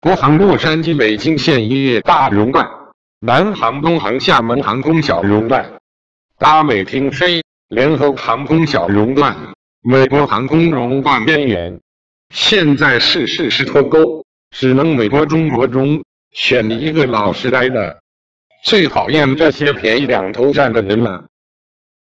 国航洛杉矶北京线一月大熔断，南航东航厦门航空小熔断，达美停飞，联合航空小熔断，美国航空熔断边缘。现在是事实脱钩，只能美国中国中选一个老实呆的。最讨厌这些便宜两头占的人了。